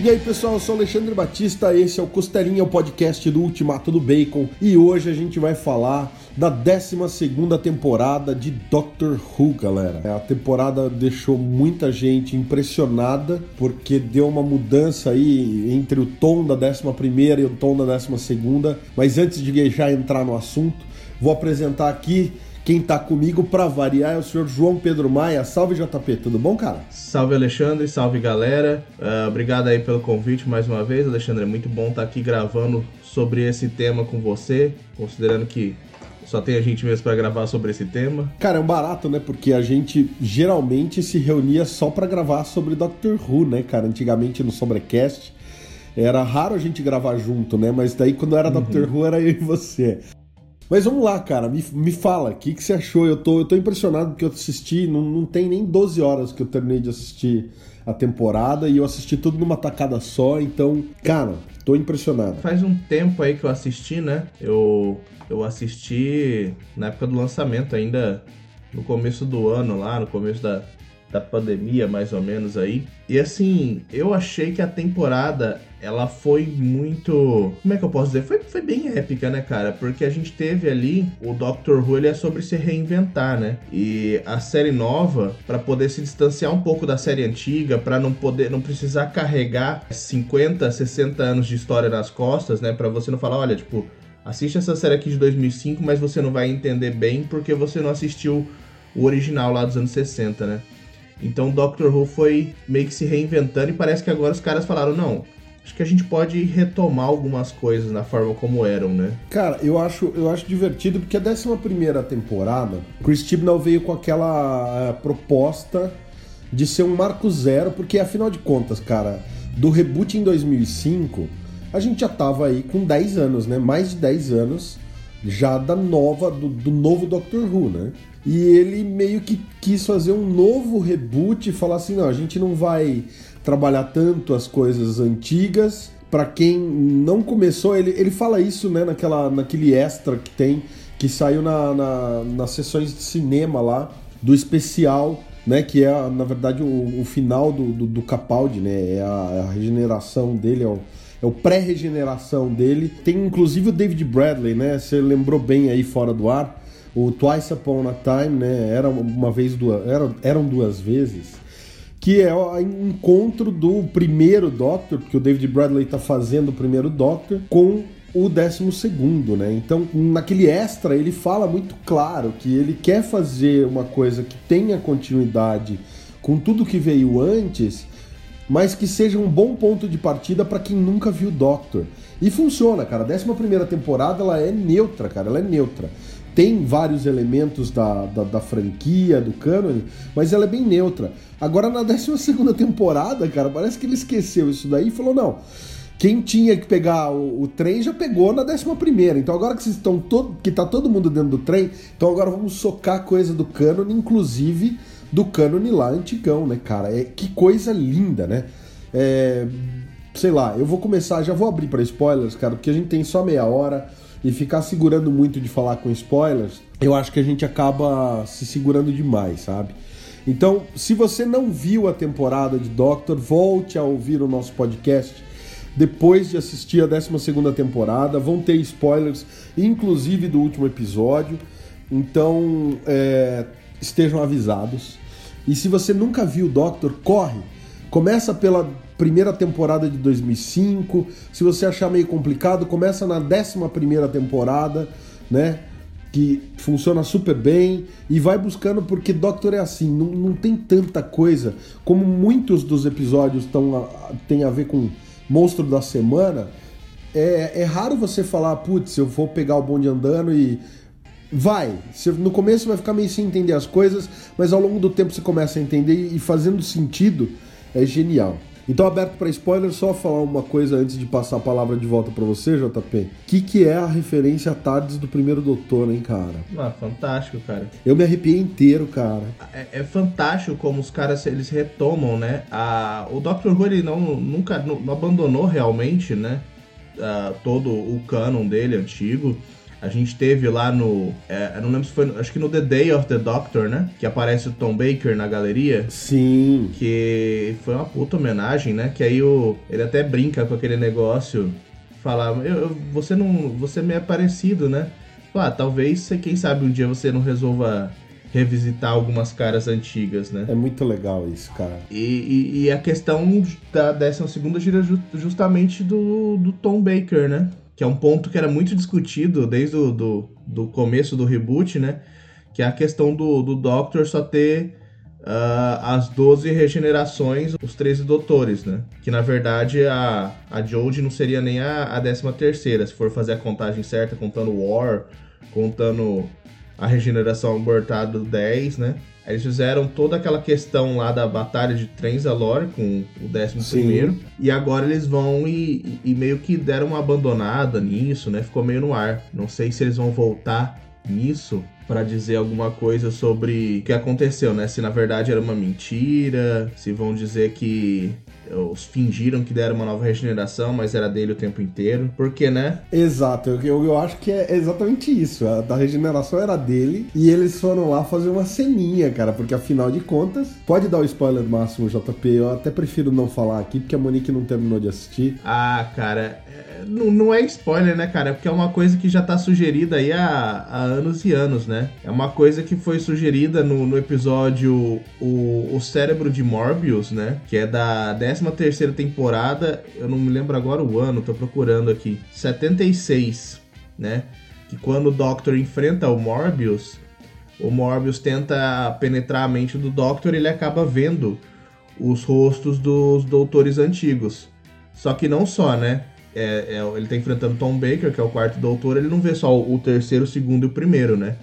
E aí pessoal, eu sou Alexandre Batista, esse é o Costelinha, o podcast do Ultimato do Bacon, e hoje a gente vai falar da 12 temporada de Doctor Who, galera. A temporada deixou muita gente impressionada, porque deu uma mudança aí entre o tom da 11 e o tom da 12. Mas antes de já entrar no assunto, vou apresentar aqui quem tá comigo para variar é o senhor João Pedro Maia. Salve JP, tudo bom, cara? Salve Alexandre, salve galera. Uh, obrigado aí pelo convite mais uma vez, Alexandre. É muito bom estar tá aqui gravando sobre esse tema com você, considerando que só tem a gente mesmo para gravar sobre esse tema. Cara, é um barato, né? Porque a gente geralmente se reunia só para gravar sobre Doctor Who, né, cara? Antigamente no Sobrecast. Era raro a gente gravar junto, né? Mas daí quando era uhum. Doctor Who era eu e você. Mas vamos lá, cara, me, me fala, o que, que você achou? Eu tô, eu tô impressionado porque eu assisti, não, não tem nem 12 horas que eu terminei de assistir a temporada e eu assisti tudo numa tacada só, então, cara, tô impressionado. Faz um tempo aí que eu assisti, né? Eu, eu assisti na época do lançamento, ainda no começo do ano lá, no começo da, da pandemia, mais ou menos aí. E assim, eu achei que a temporada ela foi muito. Como é que eu posso dizer? Foi, foi bem épica, né, cara? Porque a gente teve ali o Doctor Who, ele é sobre se reinventar, né? E a série nova, para poder se distanciar um pouco da série antiga, para não poder, não precisar carregar 50, 60 anos de história nas costas, né? Para você não falar, olha, tipo, assiste essa série aqui de 2005, mas você não vai entender bem porque você não assistiu o original lá dos anos 60, né? Então o Doctor Who foi meio que se reinventando e parece que agora os caras falaram, não, acho que a gente pode retomar algumas coisas na forma como eram, né? Cara, eu acho, eu acho divertido porque a 11 primeira temporada, Chris Chibnall veio com aquela uh, proposta de ser um marco zero, porque afinal de contas, cara, do reboot em 2005, a gente já tava aí com 10 anos, né? Mais de 10 anos já da nova, do, do novo Doctor Who, né? E ele meio que quis fazer um novo reboot e falar assim: não, a gente não vai trabalhar tanto as coisas antigas. Para quem não começou, ele, ele fala isso né, naquela, naquele extra que tem, que saiu na, na, nas sessões de cinema lá, do especial, né? Que é, na verdade, o, o final do, do, do, Capaldi, né? É a, é a regeneração dele, é o, é o pré-regeneração dele. Tem inclusive o David Bradley, né? Você lembrou bem aí fora do ar o Twice Upon a Time, né? Era uma vez, duas, era, eram duas vezes, que é o encontro do primeiro Doctor, porque o David Bradley está fazendo o primeiro Doctor, com o décimo segundo, né? Então, naquele extra, ele fala muito claro que ele quer fazer uma coisa que tenha continuidade com tudo que veio antes, mas que seja um bom ponto de partida para quem nunca viu Doctor. E funciona, cara. A décima primeira temporada, ela é neutra, cara. Ela é neutra tem vários elementos da, da, da, franquia, do canon, mas ela é bem neutra. Agora, na 12 temporada, cara, parece que ele esqueceu isso daí e falou: não. Quem tinha que pegar o, o trem já pegou na 11 primeira. Então agora que vocês estão todo. que tá todo mundo dentro do trem, então agora vamos socar coisa do canon, inclusive do canon lá antigão, né, cara? É, que coisa linda, né? É, sei lá, eu vou começar, já vou abrir para spoilers, cara, porque a gente tem só meia hora e ficar segurando muito de falar com spoilers, eu acho que a gente acaba se segurando demais, sabe? Então, se você não viu a temporada de Doctor, volte a ouvir o nosso podcast depois de assistir a 12 temporada. Vão ter spoilers, inclusive do último episódio. Então, é, estejam avisados. E se você nunca viu Doctor, corre! Começa pela primeira temporada de 2005. Se você achar meio complicado, começa na 11 primeira temporada, né? Que funciona super bem e vai buscando porque Doctor é assim, não, não tem tanta coisa. Como muitos dos episódios tão, tem a ver com monstro da semana, é, é raro você falar, putz, eu vou pegar o bonde andando e Vai. Você, no começo vai ficar meio sem entender as coisas, mas ao longo do tempo você começa a entender e fazendo sentido é genial. Então, aberto para spoiler, só falar uma coisa antes de passar a palavra de volta para você, JP. O que, que é a referência a Tardes do primeiro doutor, hein, cara? Ah, fantástico, cara. Eu me arrepiei inteiro, cara. É, é fantástico como os caras eles retomam, né? A, o Dr. Who ele não, nunca não, não abandonou realmente, né? todo o canon dele antigo. A gente teve lá no. É, eu não lembro se foi. Acho que no The Day of the Doctor, né? Que aparece o Tom Baker na galeria. Sim. Que foi uma puta homenagem, né? Que aí o, ele até brinca com aquele negócio. Falar, eu, eu, você não. Você me é parecido, né? Ah, talvez, quem sabe, um dia você não resolva revisitar algumas caras antigas, né? É muito legal isso, cara. E, e, e a questão da 12 gira justamente do, do Tom Baker, né? Que é um ponto que era muito discutido desde o do, do começo do reboot, né? Que é a questão do, do Doctor só ter uh, as 12 regenerações, os 13 doutores, né? Que na verdade a, a Jodie não seria nem a, a 13 terceira, se for fazer a contagem certa, contando War, contando a regeneração abortada 10, né? Eles fizeram toda aquela questão lá da batalha de Trenzalore com o 11 primeiro e agora eles vão e, e, meio que deram uma abandonada nisso, né? Ficou meio no ar. Não sei se eles vão voltar nisso para dizer alguma coisa sobre o que aconteceu, né? Se na verdade era uma mentira, se vão dizer que os fingiram que deram uma nova regeneração, mas era dele o tempo inteiro. Por quê, né? Exato, eu, eu acho que é exatamente isso. A da regeneração era dele e eles foram lá fazer uma ceninha, cara, porque afinal de contas, pode dar o spoiler máximo, JP. Eu até prefiro não falar aqui, porque a Monique não terminou de assistir. Ah, cara, não, não é spoiler, né, cara? Porque é uma coisa que já tá sugerida aí há, há anos e anos, né? É uma coisa que foi sugerida no, no episódio o, o Cérebro de Morbius, né? Que é da 13 terceira temporada, eu não me lembro agora o ano, tô procurando aqui. 76, né? Que quando o Doctor enfrenta o Morbius, o Morbius tenta penetrar a mente do Doctor e ele acaba vendo os rostos dos doutores antigos. Só que não só, né? é, é, ele tá enfrentando Tom Baker, que é o quarto doutor, ele não vê só o, o terceiro, o segundo e o primeiro, né?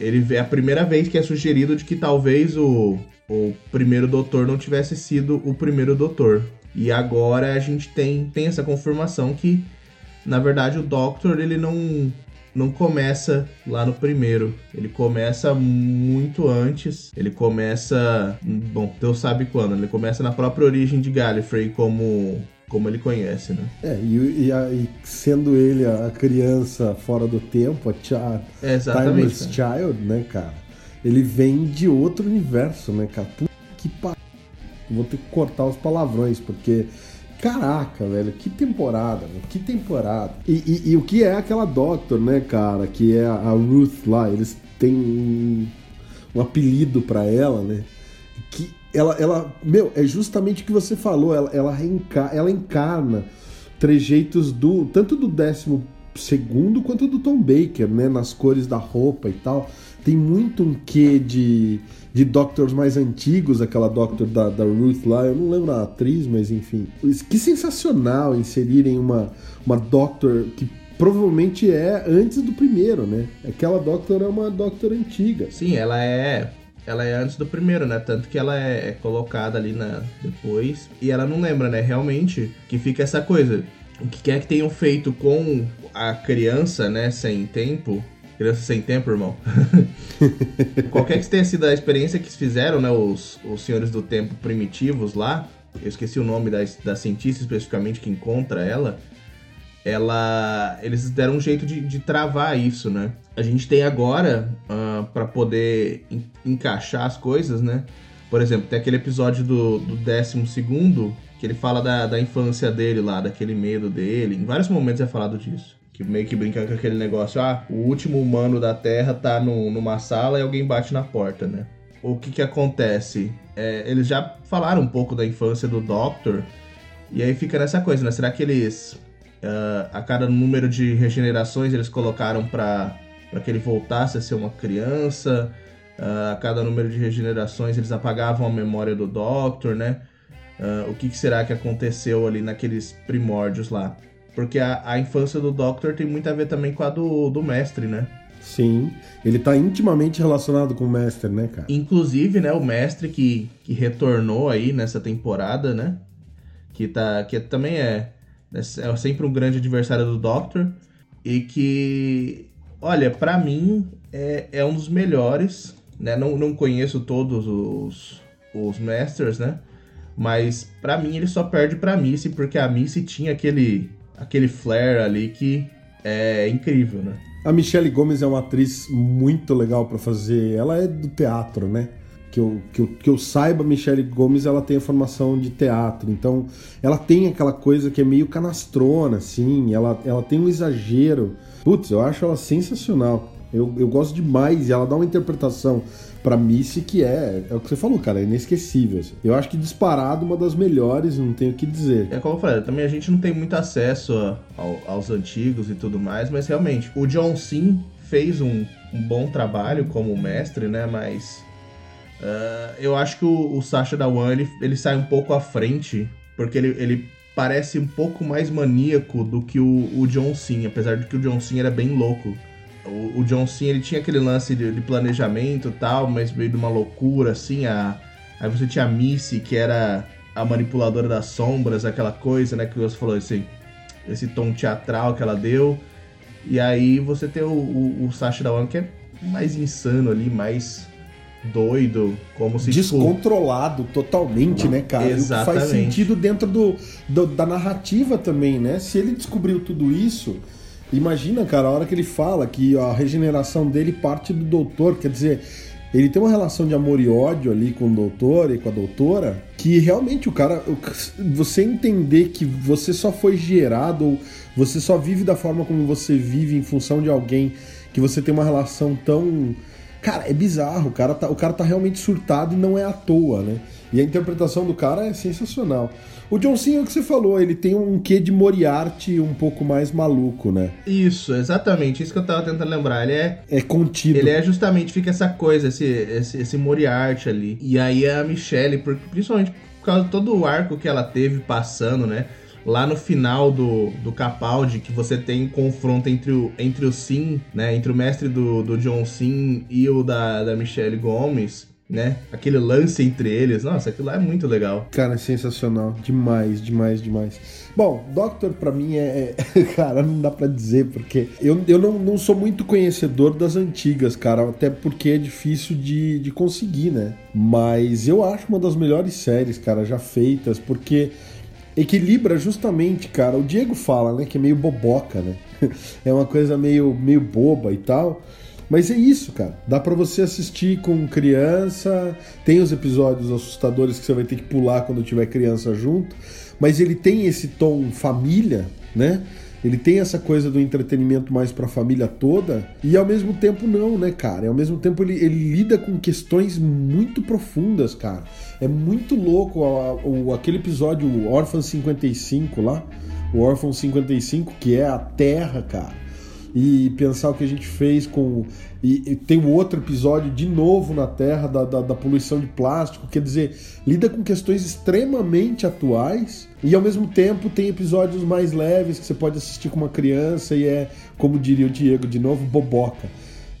Ele vê a primeira vez que é sugerido de que talvez o, o primeiro doutor não tivesse sido o primeiro doutor. E agora a gente tem, tem essa confirmação que, na verdade, o Doctor ele não, não começa lá no primeiro. Ele começa muito antes. Ele começa. Bom, Deus sabe quando. Ele começa na própria origem de Gallifrey como como ele conhece, né? É, e, e, a, e sendo ele a criança fora do tempo, a tia, é Timeless Child, né, cara? Ele vem de outro universo, né, cara? Puta que pariu. Vou ter que cortar os palavrões, porque. Caraca, velho, que temporada, que temporada. E, e, e, o que é aquela Doctor, né, cara? Que é a Ruth lá, eles têm um, um apelido para ela, né? Que ela, ela, meu, é justamente o que você falou, ela, ela, reenca, ela encarna trejeitos do tanto do décimo segundo quanto do Tom Baker, né, nas cores da roupa e tal. Tem muito um quê de, de Doctors mais antigos, aquela Doctor da, da Ruth lá, eu não lembro a atriz, mas enfim. Que sensacional inserirem uma, uma Doctor que provavelmente é antes do primeiro, né? Aquela Doctor é uma Doctor antiga. Sim, ela é ela é antes do primeiro, né? Tanto que ela é, é colocada ali na depois. E ela não lembra, né? Realmente, que fica essa coisa. O que quer que tenham feito com a criança, né? Sem tempo. Criança sem tempo, irmão. Qualquer que tenha sido a experiência que fizeram, né? Os, os senhores do tempo primitivos lá. Eu esqueci o nome da, da cientista especificamente que encontra ela ela eles deram um jeito de, de travar isso, né? A gente tem agora, uh, ah, para poder en encaixar as coisas, né? Por exemplo, tem aquele episódio do, do décimo segundo, que ele fala da, da infância dele lá, daquele medo dele. Em vários momentos é falado disso. Que meio que brinca com aquele negócio, ah, o último humano da Terra tá no, numa sala e alguém bate na porta, né? O que que acontece? É, eles já falaram um pouco da infância do Doctor, e aí fica nessa coisa, né? Será que eles Uh, a cada número de regenerações eles colocaram para que ele voltasse a ser uma criança. Uh, a cada número de regenerações eles apagavam a memória do Doctor, né? Uh, o que, que, será que aconteceu ali naqueles primórdios lá? Porque a, a, infância do Doctor tem muito a ver também com a do, do mestre, né? Sim, ele tá intimamente relacionado com o mestre, né, cara? Inclusive, né, o mestre que, que retornou aí nessa temporada, né? Que, tá, que também é é, é sempre um grande adversário do Doctor. E que, olha, para mim é, é um dos melhores. Né? Não, não conheço todos os, os Masters, né? Mas para mim ele só perde pra Missy, porque a Missy tinha aquele, aquele flare ali que, é incrível, né? A Michelle Gomes é uma atriz muito legal para fazer. Ela é do teatro, né? Que eu, que, eu, que eu saiba, Michelle Gomes ela tem a formação de teatro, então ela tem aquela coisa que é meio canastrona, assim, ela, ela tem um exagero. Putz, eu acho ela sensacional. Eu, eu gosto demais e ela dá uma interpretação pra Missy que é, é o que você falou, cara, é inesquecível. assim. Eu acho que disparado uma das melhores, não tenho o que dizer. É como eu falei, também a gente não tem muito acesso a- ao- aos antigos e tudo mais, mas realmente, o John Sim fez um, um bom trabalho como mestre, né? Mas ah, eu acho que o, o Sasha Dawan, ele, ele sai um pouco à frente, porque ele, ele parece um pouco mais maníaco do que o, o John Sim, apesar de que o John Sim era bem louco. O, o John Sim, ele tinha aquele lance de, de planejamento e tal, mas meio de uma loucura, assim, a... Aí você tinha a Missy, que era a manipuladora das sombras, aquela coisa, né, que você falou, esse, esse tom teatral que ela deu. E aí você tem o, o, o Sacha Dawan, que é mais insano ali, mais doido, como se... Descontrolado totalmente, né, cara? E o que faz Exatamente. sentido dentro do, do- da narrativa também, né? Se ele descobriu tudo isso, imagina, cara, a hora que ele fala que a regeneração dele parte do doutor, quer dizer, ele tem uma relação de amor e ódio ali com o doutor e com a doutora, que realmente o cara, você entender que você só foi gerado ou você só vive da forma como você vive em função de alguém que você tem uma relação tão Cara, é bizarro. O cara, tá, o cara tá realmente surtado e não é à toa, né? E a interpretação do cara é sensacional. O John Cena, é o que você falou, ele tem um quê de Moriarty um pouco mais maluco, né? Isso, exatamente, isso que eu tava tentando lembrar. Ele é É contido. Ele é justamente, fica essa coisa, esse, esse, esse Moriarty ali. E aí a Michelle, principalmente por causa de todo o arco que ela teve passando, né? Lá no final do, do Capaldi, que você tem um confronto entre o, entre o Sim, né? Entre o mestre do, do John Sim e o da, da Michelle Gomes, né? Aquele lance entre eles. Nossa, aquilo lá é muito legal. Cara, é sensacional. Demais, demais, demais. Bom, Doctor pra mim é. é- Cara, não dá pra dizer, porque eu, eu não, não sou muito conhecedor das antigas, cara. Até porque é difícil de, de conseguir, né? Mas eu acho uma das melhores séries, cara, já feitas, porque equilibra justamente, cara. O Diego fala, né, que é meio boboca, né? É uma coisa meio, meio boba e tal. Mas é isso, cara. Dá pra você assistir com criança. Tem os episódios assustadores que você vai ter que pular quando tiver criança junto. Mas ele tem esse tom família, né? Ele tem essa coisa do entretenimento mais pra família toda. E ao mesmo tempo não, né, cara? E ao mesmo tempo ele, ele lida com questões muito profundas, cara. É muito louco a- o, aquele episódio Orphan 55 lá. O Orphan 55, que é a Terra, cara e pensar o que a gente fez com. E, e tem um outro episódio de novo na Terra da, da, da poluição de plástico, quer dizer, lida com questões extremamente atuais e ao mesmo tempo tem episódios mais leves que você pode assistir com uma criança e é, como diria o Diego de novo, boboca.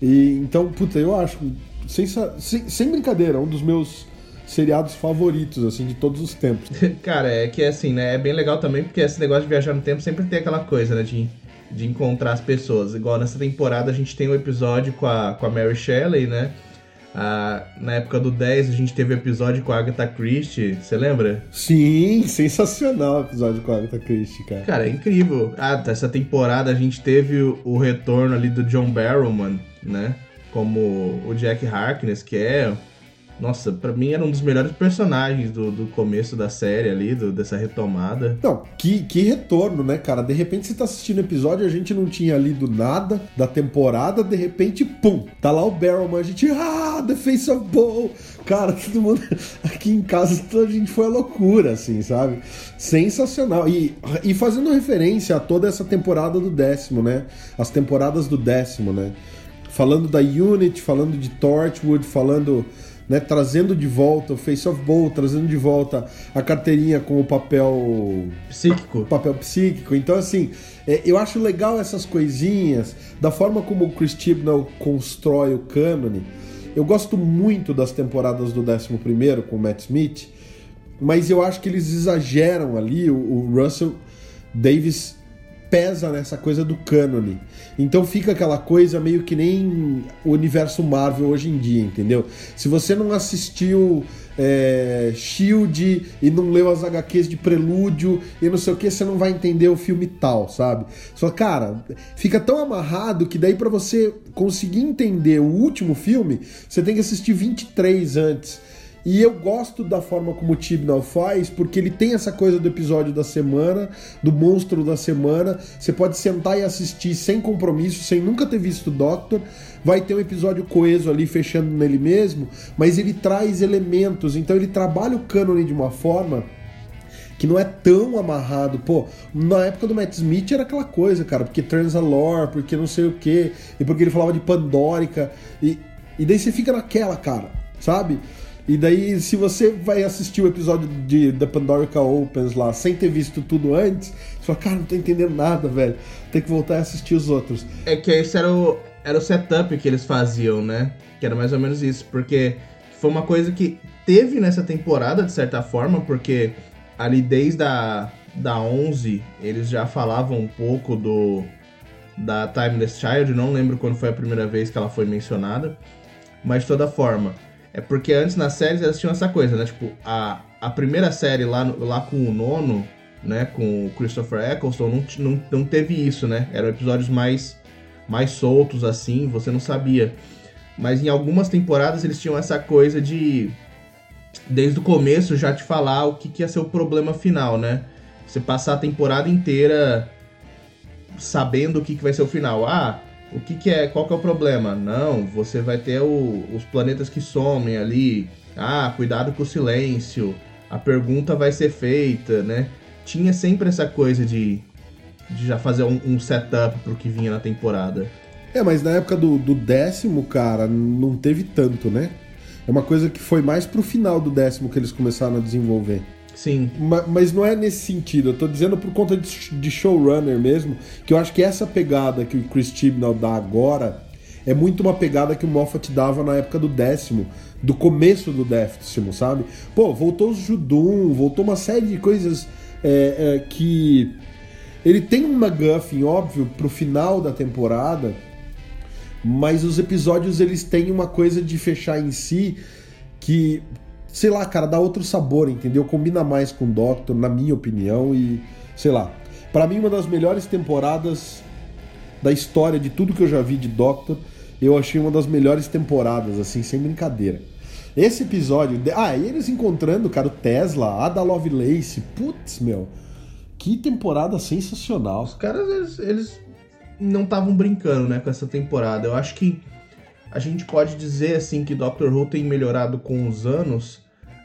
E, então, puta, eu acho, sem, sem, sem brincadeira, um dos meus seriados favoritos, assim, de todos os tempos. Cara, é que assim, né? É bem legal também, porque esse negócio de viajar no tempo sempre tem aquela coisa, né? De, de encontrar as pessoas. Igual nessa temporada a gente tem um episódio com a, com a Mary Shelley, né? Ah, na época do 10 a gente teve episódio com a Agatha Christie, você lembra? Sim, sensacional o episódio com a Agatha Christie, cara. Cara, é incrível. Ah, essa temporada a gente teve o, o retorno ali do John Barrowman, né? Como o Jack Harkness, que é. Nossa, pra mim era um dos melhores personagens do, do começo da série ali, do- dessa retomada. Não, que, que retorno, né, cara? De repente você tá assistindo o episódio, a gente não tinha lido nada da temporada, de repente, pum, tá lá o Barrowman, a gente, ah, The Face of Bow. Cara, todo mundo aqui em casa, toda a gente foi a loucura, assim, sabe? Sensacional. E, e fazendo referência a toda essa temporada do décimo, né? As temporadas do décimo, né? Falando da Unity, falando de Torchwood, falando né, trazendo de volta o Face of Bowl, trazendo de volta a carteirinha com o papel Psíquico. papel psíquico. Então, assim, é, eu acho legal essas coisinhas, da forma como o Chris Chibnall constrói o cânone. Eu gosto muito das temporadas do 11 com o Matt Smith, mas eu acho que eles exageram ali. O, o Russell Davis pesa nessa coisa do cânone. Então fica aquela coisa meio que nem o universo Marvel hoje em dia, entendeu? Se você não assistiu é, Shield e não leu as HQs de Prelúdio e não sei o que, você não vai entender o filme tal, sabe? Só, cara, fica tão amarrado que daí para você conseguir entender o último filme, você tem que assistir 23 antes. E eu gosto da forma como o Tibnall faz, porque ele tem essa coisa do episódio da semana, do monstro da semana. Você pode sentar e assistir sem compromisso, sem nunca ter visto o Doctor. Vai ter um episódio coeso ali, fechando nele mesmo, mas ele traz elementos, então ele trabalha o cânone de uma forma que não é tão amarrado. Pô, na época do Matt Smith era aquela coisa, cara, porque Transalore, porque não sei o que, e porque ele falava de Pandórica, e, e daí você fica naquela, cara, sabe? E daí, se você vai assistir o episódio de The Pandorica Opens lá sem ter visto tudo antes, você fala, cara, não tô entendendo nada, velho. Tem que voltar a assistir os outros. É que esse era o, era o setup que eles faziam, né? Que era mais ou menos isso. Porque foi uma coisa que teve nessa temporada, de certa forma, porque ali desde a da 11 eles já falavam um pouco do da Timeless Child, não lembro quando foi a primeira vez que ela foi mencionada, mas de toda forma, é porque antes nas séries elas tinham essa coisa, né? Tipo, a, a primeira série lá, lá com o nono, né? Com o Christopher Eccleston, não, não, não teve isso, né? Eram episódios mais, mais soltos, assim, você não sabia. Mas em algumas temporadas eles tinham essa coisa de, desde o começo, já te falar o que, que ia ser o problema final, né? Você passar a temporada inteira sabendo o que, que vai ser o final. Ah, o que, que é? Qual que é o problema? Não, você vai ter o, os planetas que somem ali. Ah, cuidado com o silêncio. A pergunta vai ser feita, né? Tinha sempre essa coisa de, de já fazer um, um setup pro que vinha na temporada. É, mas na época do, do décimo, cara, não teve tanto, né? É uma coisa que foi mais pro final do décimo que eles começaram a desenvolver. Sim. Mas não é nesse sentido, eu tô dizendo por conta de showrunner mesmo, que eu acho que essa pegada que o Chris Chibnall dá agora é muito uma pegada que o Moffat dava na época do décimo, do começo do décimo, sabe? Pô, voltou os Judum, voltou uma série de coisas é, é, que. Ele tem um McGuffin, óbvio, pro final da temporada, mas os episódios eles têm uma coisa de fechar em si que sei lá, cara, dá outro sabor, entendeu? Combina mais com o Doctor, na minha opinião, e sei lá. Para mim, uma das melhores temporadas da história de tudo que eu já vi de Doctor, eu achei uma das melhores temporadas, assim, sem brincadeira. Esse episódio. Ah, e eles encontrando, cara, o Tesla, Ada Lovelace, putz, meu. Que temporada sensacional. Os caras, eles, eles não estavam brincando, né, com essa temporada. Eu acho que a gente pode dizer assim que Doctor Who tem melhorado com os anos,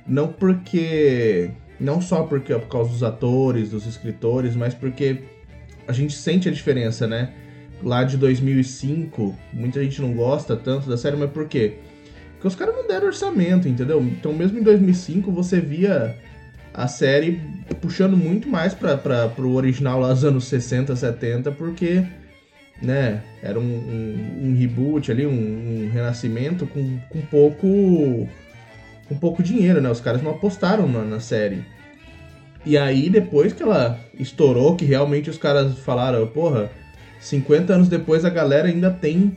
não porque não só porque é por causa dos atores, dos escritores, mas porque a gente sente a diferença, né? Lá de 2005, muita gente não gosta tanto da série, mas por quê? Porque os caras não deram orçamento, entendeu? Então, mesmo em 2005, você via a série puxando muito mais para o original lá dos anos 60, 70, porque né? Era um, um, um reboot ali, um, um, renascimento com, com pouco com pouco dinheiro, né? Os caras não apostaram na, na, série. E aí, depois que ela estourou, que realmente os caras falaram, porra, 50 anos depois a galera ainda tem,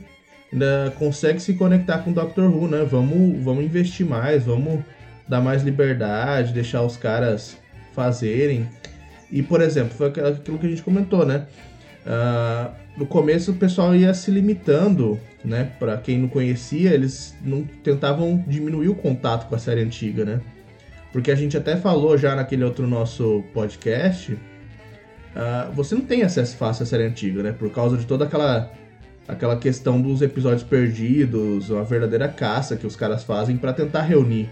ainda consegue se conectar com o Doctor Who, né? Vamos, vamos investir mais, vamos dar mais liberdade, deixar os caras fazerem. E, por exemplo, foi aquilo que a gente comentou, né? Uh, no começo o pessoal ia se limitando, né? Para quem não conhecia, eles não tentavam diminuir o contato com a série antiga, né? Porque a gente até falou já naquele outro nosso podcast, uh, você não tem acesso fácil à série antiga, né? Por causa de toda aquela aquela questão dos episódios perdidos, uma verdadeira caça que os caras fazem para tentar reunir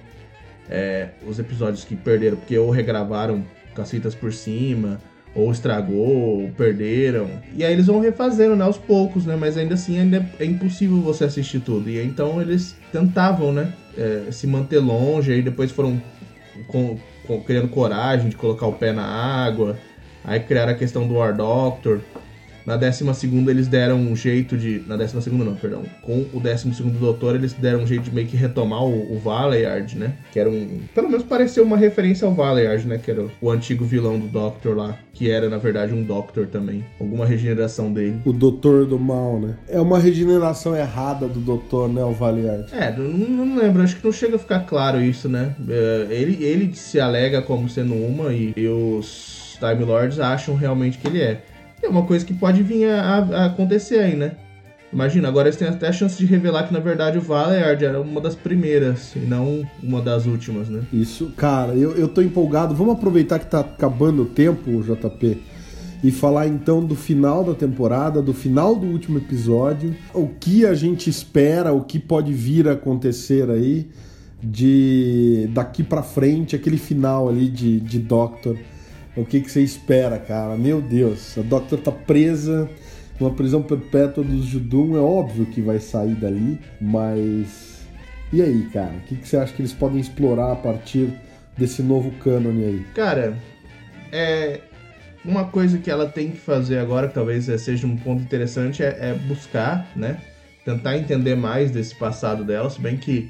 é, os episódios que perderam, porque ou regravaram cacitas por cima, ou estragou, ou perderam. E aí eles vão refazendo, né, aos poucos, né? Mas ainda assim ainda é impossível você assistir tudo. E então eles tentavam, né, é, se manter longe, aí depois foram com, com, criando coragem de colocar o pé na água, aí criaram a questão do War Doctor. Na décima segunda eles deram um jeito de. Na décima segunda não, perdão. Com o décimo segundo doutor, eles deram um jeito de meio que retomar o, o Valeyard, né? Que era um. Pelo menos pareceu uma referência ao Valeyard, né? Que era o, o antigo vilão do Doctor lá. Que era, na verdade, um Doctor também. Alguma regeneração dele. O Doutor do Mal, né? É uma regeneração errada do Doutor, né? O Valeyard. É, não, não lembro. Acho que não chega a ficar claro isso, né? É, ele, ele se alega como sendo uma e, e os Time Lords acham realmente que ele é. É uma coisa que pode vir a, a acontecer aí, né? Imagina, agora eles têm até a chance de revelar que na verdade o Valeyard era uma das primeiras e não uma das últimas, né? Isso, cara, eu, eu tô empolgado. Vamos aproveitar que tá acabando o tempo, JP, e falar então do final da temporada, do final do último episódio, o que a gente espera, o que pode vir a acontecer aí de daqui para frente, aquele final ali de, de Doctor o que, que você espera, cara? Meu Deus, a Doctor tá presa numa prisão perpétua dos Judum. É óbvio que vai sair dali, mas. E aí, cara? O que, que você acha que eles podem explorar a partir desse novo cânone aí? Cara, é. Uma coisa que ela tem que fazer agora, que talvez seja um ponto interessante, é, é buscar, né? Tentar entender mais desse passado dela, se bem que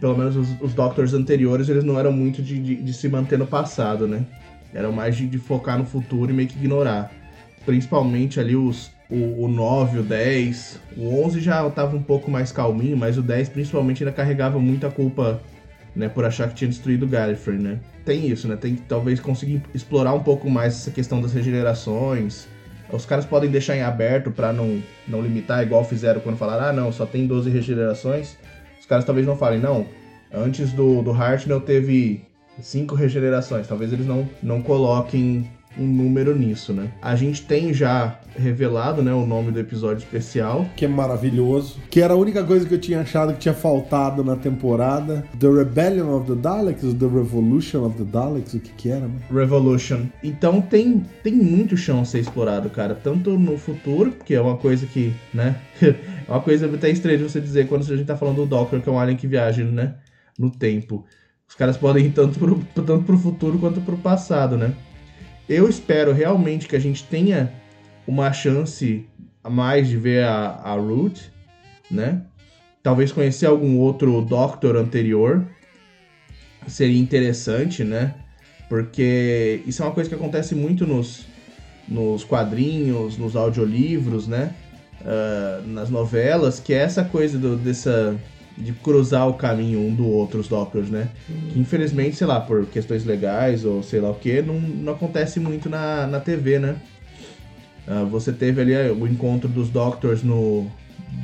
pelo menos os, os Doctors anteriores, eles não eram muito de, de, de, se manter no passado, né? Era mais de, de, focar no futuro e meio que ignorar. Principalmente ali os, o, o 9, o 10. O 11 já tava um pouco mais calminho, mas o 10 principalmente ainda carregava muita culpa né, por achar que tinha destruído o Gallifrey, né? Tem isso, né? Tem que talvez conseguir explorar um pouco mais essa questão das regenerações. Os caras podem deixar em aberto para não, não limitar, igual fizeram quando falaram, ah, não, só tem 12 regenerações. Os caras talvez não falem, não, antes do, do Hartnell teve cinco regenerações. Talvez eles não, não coloquem um número nisso, né? A gente tem já revelado, né, o nome do episódio especial. Que é maravilhoso. Que era a única coisa que eu tinha achado que tinha faltado na temporada. The Rebellion of the Daleks, The Revolution of the Daleks, o que que era, né? Revolution. Então tem, tem muito chão a ser explorado, cara. Tanto no futuro, que é uma coisa que, né... é uma coisa até estranha de você dizer quando a gente tá falando do Doctor, que é um alien que viaja, né? No tempo. Os caras podem ir tanto pro, tanto pro futuro quanto pro passado, né? Eu espero realmente que a gente tenha uma chance a mais de ver a, a Root, né? Talvez conhecer algum outro Doctor anterior. Seria interessante, né? Porque isso é uma coisa que acontece muito nos, nos quadrinhos, nos audiolivros, né? Uh, nas novelas, que é essa coisa do, dessa de cruzar o caminho um do outro, os Doctors, né? Uhum. Que infelizmente, sei lá, por questões legais ou sei lá o que, não, não acontece muito na, na TV, né? Uh, você teve ali o encontro dos Doctors no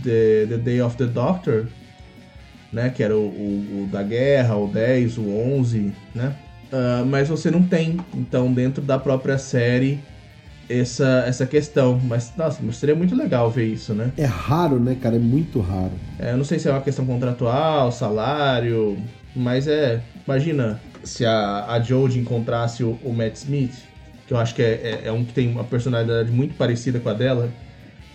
The, the Day of the Doctor, né? Que era o, o, o da guerra, o 10, o 11, né? Uh, mas você não tem, então, dentro da própria série essa, essa questão. Mas, nossa, seria muito legal ver isso, né? É raro, né, cara? É muito raro. É, eu não sei se é uma questão contratual, salário, mas é. Imagina se a, a Jodie encontrasse o, o Matt Smith, que eu acho que é, é, é, um que tem uma personalidade muito parecida com a dela.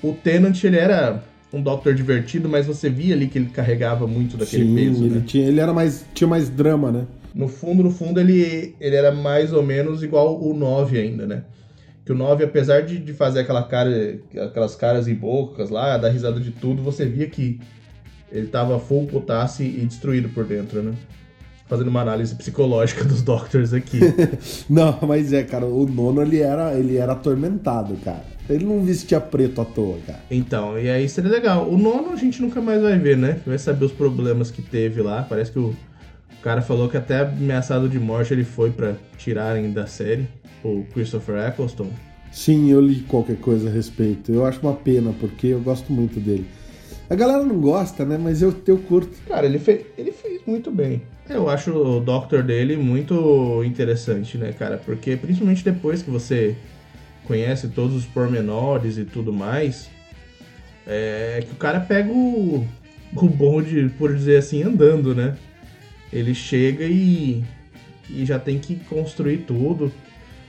O Tenant, ele era um Doctor divertido, mas você via ali que ele carregava muito daquele Sim, peso. Ele, né? tinha, ele era mais. tinha mais drama, né? No fundo, no fundo, ele, ele era mais ou menos igual o 9 ainda, né? Que o 9, apesar de, de fazer aquela cara, aquelas caras e bocas lá, dar risada de tudo, você via que ele tava full putasse e destruído por dentro, né? Fazendo uma análise psicológica dos Doctors aqui. não, mas é, cara, o nono ele era, ele era atormentado, cara. Ele não vestia preto à toa, cara. Então, e aí seria legal. O nono a gente nunca mais vai ver, né? Vai saber os problemas que teve lá. Parece que o, o cara falou que até ameaçado de morte ele foi para tirarem da série o Christopher Eccleston. Sim, eu li qualquer coisa a respeito. Eu acho uma pena, porque eu gosto muito dele. A galera não gosta, né? Mas eu, eu curto. Cara, ele fez, ele fez muito bem. Eu acho o Doctor dele muito interessante, né, cara? Porque principalmente depois que você conhece todos os pormenores e tudo mais, é que o cara pega o, o bonde, por dizer assim, andando, né? Ele chega e, e já tem que construir tudo.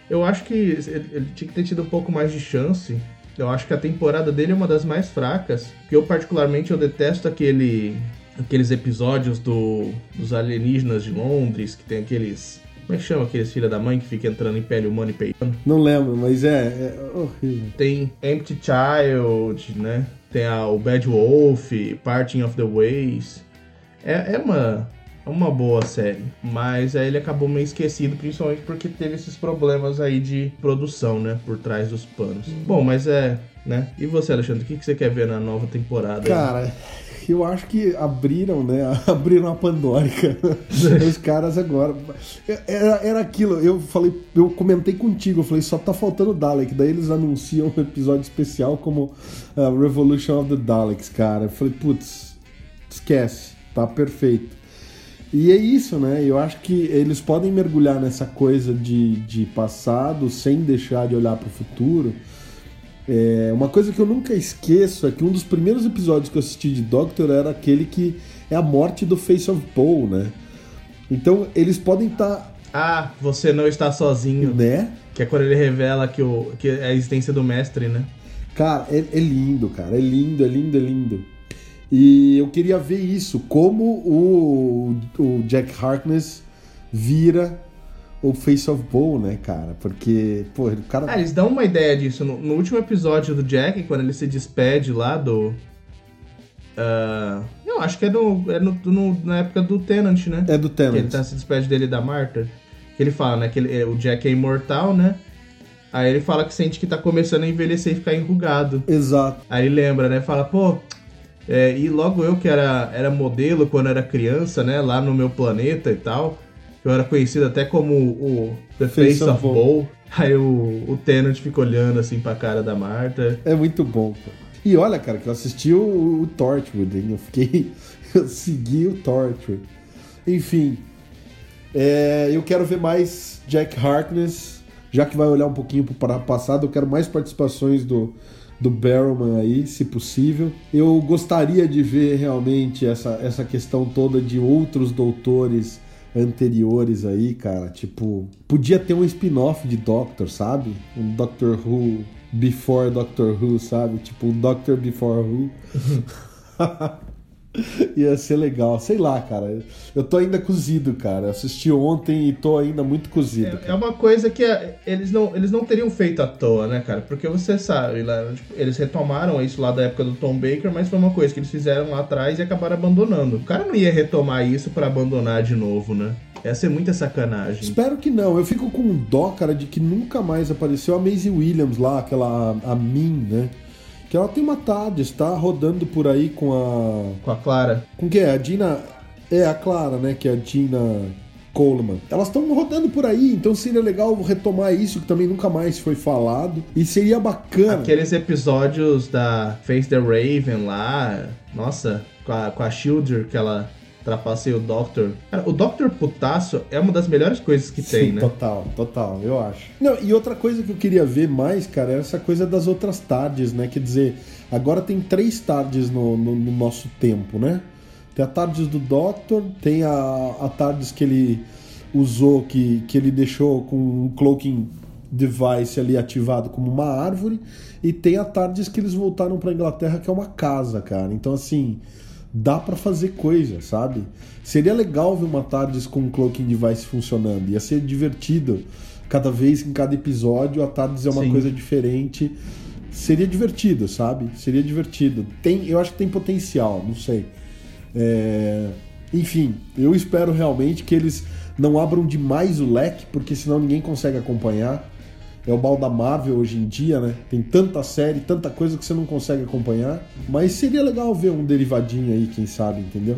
Eu acho que ele tinha que ter tido um pouco mais de chance. Eu acho que a temporada dele é uma das mais fracas. Que eu, particularmente, eu detesto aquele, aqueles episódios do, dos alienígenas de Londres, que tem aqueles Como é que chama aqueles filha da mãe que fica entrando em pele humana e peitando? Não lembro, mas é, é horrível. Tem Empty Child, né? Tem a, o Bad Wolf, Parting of the Ways. É, é uma, uma boa série, mas aí ele acabou meio esquecido, principalmente porque teve esses problemas aí de produção, né? Por trás dos panos. Bom, mas é, né? E você, Alexandre, o que, que você quer ver na nova temporada? Cara, eu acho que abriram, né? Abriram a Pandórica. Os caras agora. Era, era aquilo, eu falei, eu comentei contigo, eu falei, só tá faltando Dalek. Daí eles anunciam um episódio especial como uh, Revolution of the Daleks, cara. Eu falei, putz, esquece, tá perfeito. E é isso, né? Eu acho que eles podem mergulhar nessa coisa de, de passado sem deixar de olhar para o futuro. É, uma coisa que eu nunca esqueço é que um dos primeiros episódios que eu assisti de Doctor era aquele que é a morte do Face of Paul, né? Então eles podem estar. Tá... Ah, você não está sozinho. Né? Que é quando ele revela que, o, que é a existência do mestre, né? Cara, é, é lindo, cara. É lindo, é lindo, é lindo. E eu queria ver isso, como o, o Jack Harkness vira o Face of Bull, né, cara? Porque, pô, o cara. Ah, eles dão uma ideia disso. No, no último episódio do Jack, quando ele se despede lá do. Uh, eu acho que é, no, é no, no, na época do Tenant, né? É do Tenant. Que ele tá, se despede dele da Marta. Que ele fala, né? Que ele, o Jack é imortal, né? Aí ele fala que sente que tá começando a envelhecer e ficar enrugado. Exato. Aí ele lembra, né? Fala, pô, é, e logo eu que era, era modelo quando era criança, né? Lá no meu planeta e tal. Eu era conhecido até como o The Face, Face of Bull. Aí o, o Tenant fica olhando assim pra cara da Marta. É muito bom. E olha, cara, que eu assisti o, o Torchwood, hein? Eu fiquei. Eu segui o Torchwood. Enfim. É, eu quero ver mais Jack Harkness. Já que vai olhar um pouquinho para o passado, eu quero mais participações do, do Barrowman aí, se possível. Eu gostaria de ver realmente essa, essa questão toda de outros doutores anteriores aí, cara. Tipo, podia ter um spin-off de Doctor, sabe? Um Doctor Who Before Doctor Who, sabe? Tipo, um Doctor Before Who. Ia ser legal, sei lá, cara. Eu tô ainda cozido, cara. Assisti ontem e tô ainda muito cozido. É, é uma coisa que é, eles não, eles não teriam feito à toa, né, cara? Porque você sabe, lá, tipo, eles retomaram isso lá da época do Tom Baker, mas foi uma coisa que eles fizeram lá atrás e acabaram abandonando. O cara não ia retomar isso para abandonar de novo, né? Ia ser muita sacanagem. Espero que não. Eu fico com dó, cara, de que nunca mais apareceu a Maisie Williams lá, aquela a Min, né? Que ela tem uma TARDIS, tá rodando por aí com a. Com a Clara. Com que é? A Dina. É, a Clara, né? Que é a Dina Coleman. Elas estão rodando por aí, então seria legal retomar isso que também nunca mais foi falado. E seria bacana. Aqueles episódios da Face the Raven lá, nossa, com a, com a Shielder que ela trapaceia o Doctor. Cara, o Doctor Putaço é uma das melhores coisas que Sim, tem, né? Total, total, eu acho. Não, e outra coisa que eu queria ver mais, cara, é essa coisa das outras tardes, né? Quer dizer, agora tem três tardes no, no, no nosso tempo, né? Tem a tardes do Doctor, tem a, a tardes que ele usou, que, que ele deixou com um cloaking device ali ativado como uma árvore, e tem a tardes que eles voltaram para Inglaterra, que é uma casa, cara. Então, assim dá para fazer coisa, sabe? Seria legal ver uma TARDIS com um cloaking device funcionando. Ia ser divertido. Cada vez, em cada episódio, a TARDIS é uma Sim. coisa diferente. Seria divertido, sabe? Seria divertido. Tem, eu acho que tem potencial, não sei. É... Enfim, eu espero realmente que eles não abram demais o leque, porque senão ninguém consegue acompanhar é o mal da Marvel hoje em dia, né? Tem tanta série, tanta coisa que você não consegue acompanhar. Mas seria legal ver um derivadinho aí, quem sabe, entendeu?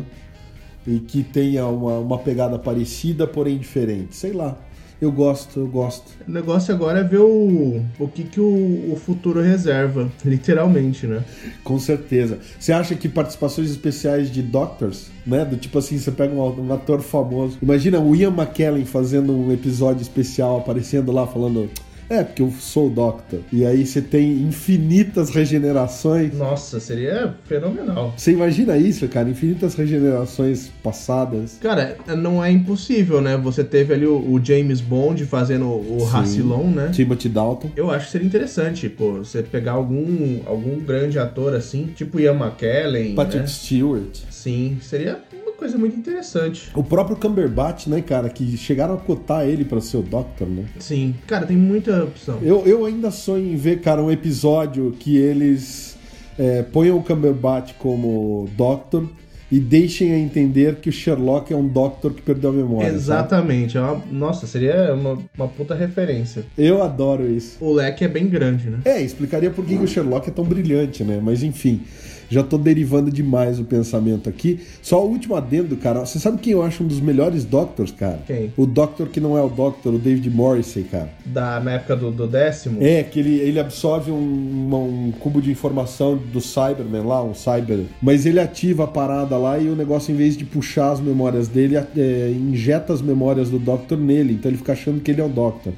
E que tenha uma, uma pegada parecida, porém diferente. Sei lá. Eu gosto, eu gosto. O negócio agora é ver o, o que, que o, o futuro reserva, literalmente, né? Com certeza. Você acha que participações especiais de Doctors, né? Do tipo assim, você pega um, um ator famoso. Imagina o Ian McKellen fazendo um episódio especial, aparecendo lá falando é, porque eu sou o Doctor. E aí você tem infinitas regenerações. Nossa, seria fenomenal. Você imagina isso, cara? Infinitas regenerações passadas. Cara, não é impossível, né? Você teve ali o, o James Bond fazendo o Rassilon, né? Timothy Dalton. Eu acho que seria interessante, pô, você pegar algum, algum grande ator assim, tipo Ian McKellen. Patrick né? Stewart. Sim, seria coisa muito interessante. O próprio Cumberbatch, né, cara, que chegaram a cotar ele para ser o Doctor, né? Sim, cara, tem muita opção. Eu, eu ainda sonho em ver, cara, um episódio que eles é, ponham o Cumberbatch como Doctor e deixem a entender que o Sherlock é um Doctor que perdeu a memória. Exatamente. É uma, nossa, seria uma, uma puta referência. Eu adoro isso. O leque é bem grande, né? É, explicaria por que, que o Sherlock é tão brilhante, né? Mas enfim. Já tô derivando demais o pensamento aqui. Só o último adendo, cara. Você sabe quem eu acho um dos melhores Doctors, cara? Quem? O Doctor que não é o Doctor, o David Morrissey, cara. Da, na época do, do décimo? É, que ele, ele absorve um, uma- um cubo de informação do Cyberman lá, um Cyber. Mas ele ativa a parada lá e o negócio, em vez de puxar as memórias dele, é, injeta as memórias do Doctor nele. Então ele fica achando que ele é o Doctor.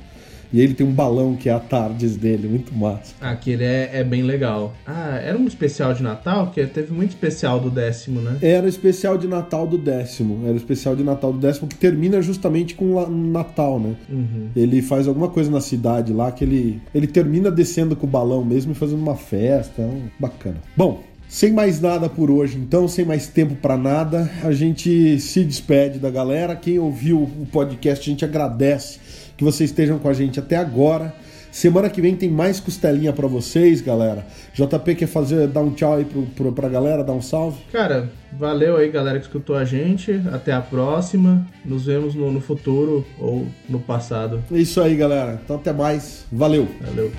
E ele tem um balão que é a Tardes dele, muito massa. Aquele é, é bem legal. Ah, era um especial de Natal? Que teve muito especial do décimo, né? Era o especial de Natal do décimo. Era o especial de Natal do décimo que termina justamente com la- Natal, né? Uhum. Ele faz alguma coisa na cidade lá que ele, ele termina descendo com o balão mesmo e fazendo uma festa. um- Bacana. Bom, sem mais nada por hoje, então, sem mais tempo pra nada, a gente se despede da galera. Quem ouviu o podcast, a gente agradece que vocês estejam com a gente até agora. Semana que vem tem mais costelinha pra vocês, galera. JP quer fazer, dar um tchau aí pro, pro, pra galera, dar um salve? Cara, valeu aí, galera que escutou a gente. Até a próxima. Nos vemos no, no futuro ou no passado. É isso aí, galera. Então até mais. Valeu! Valeu.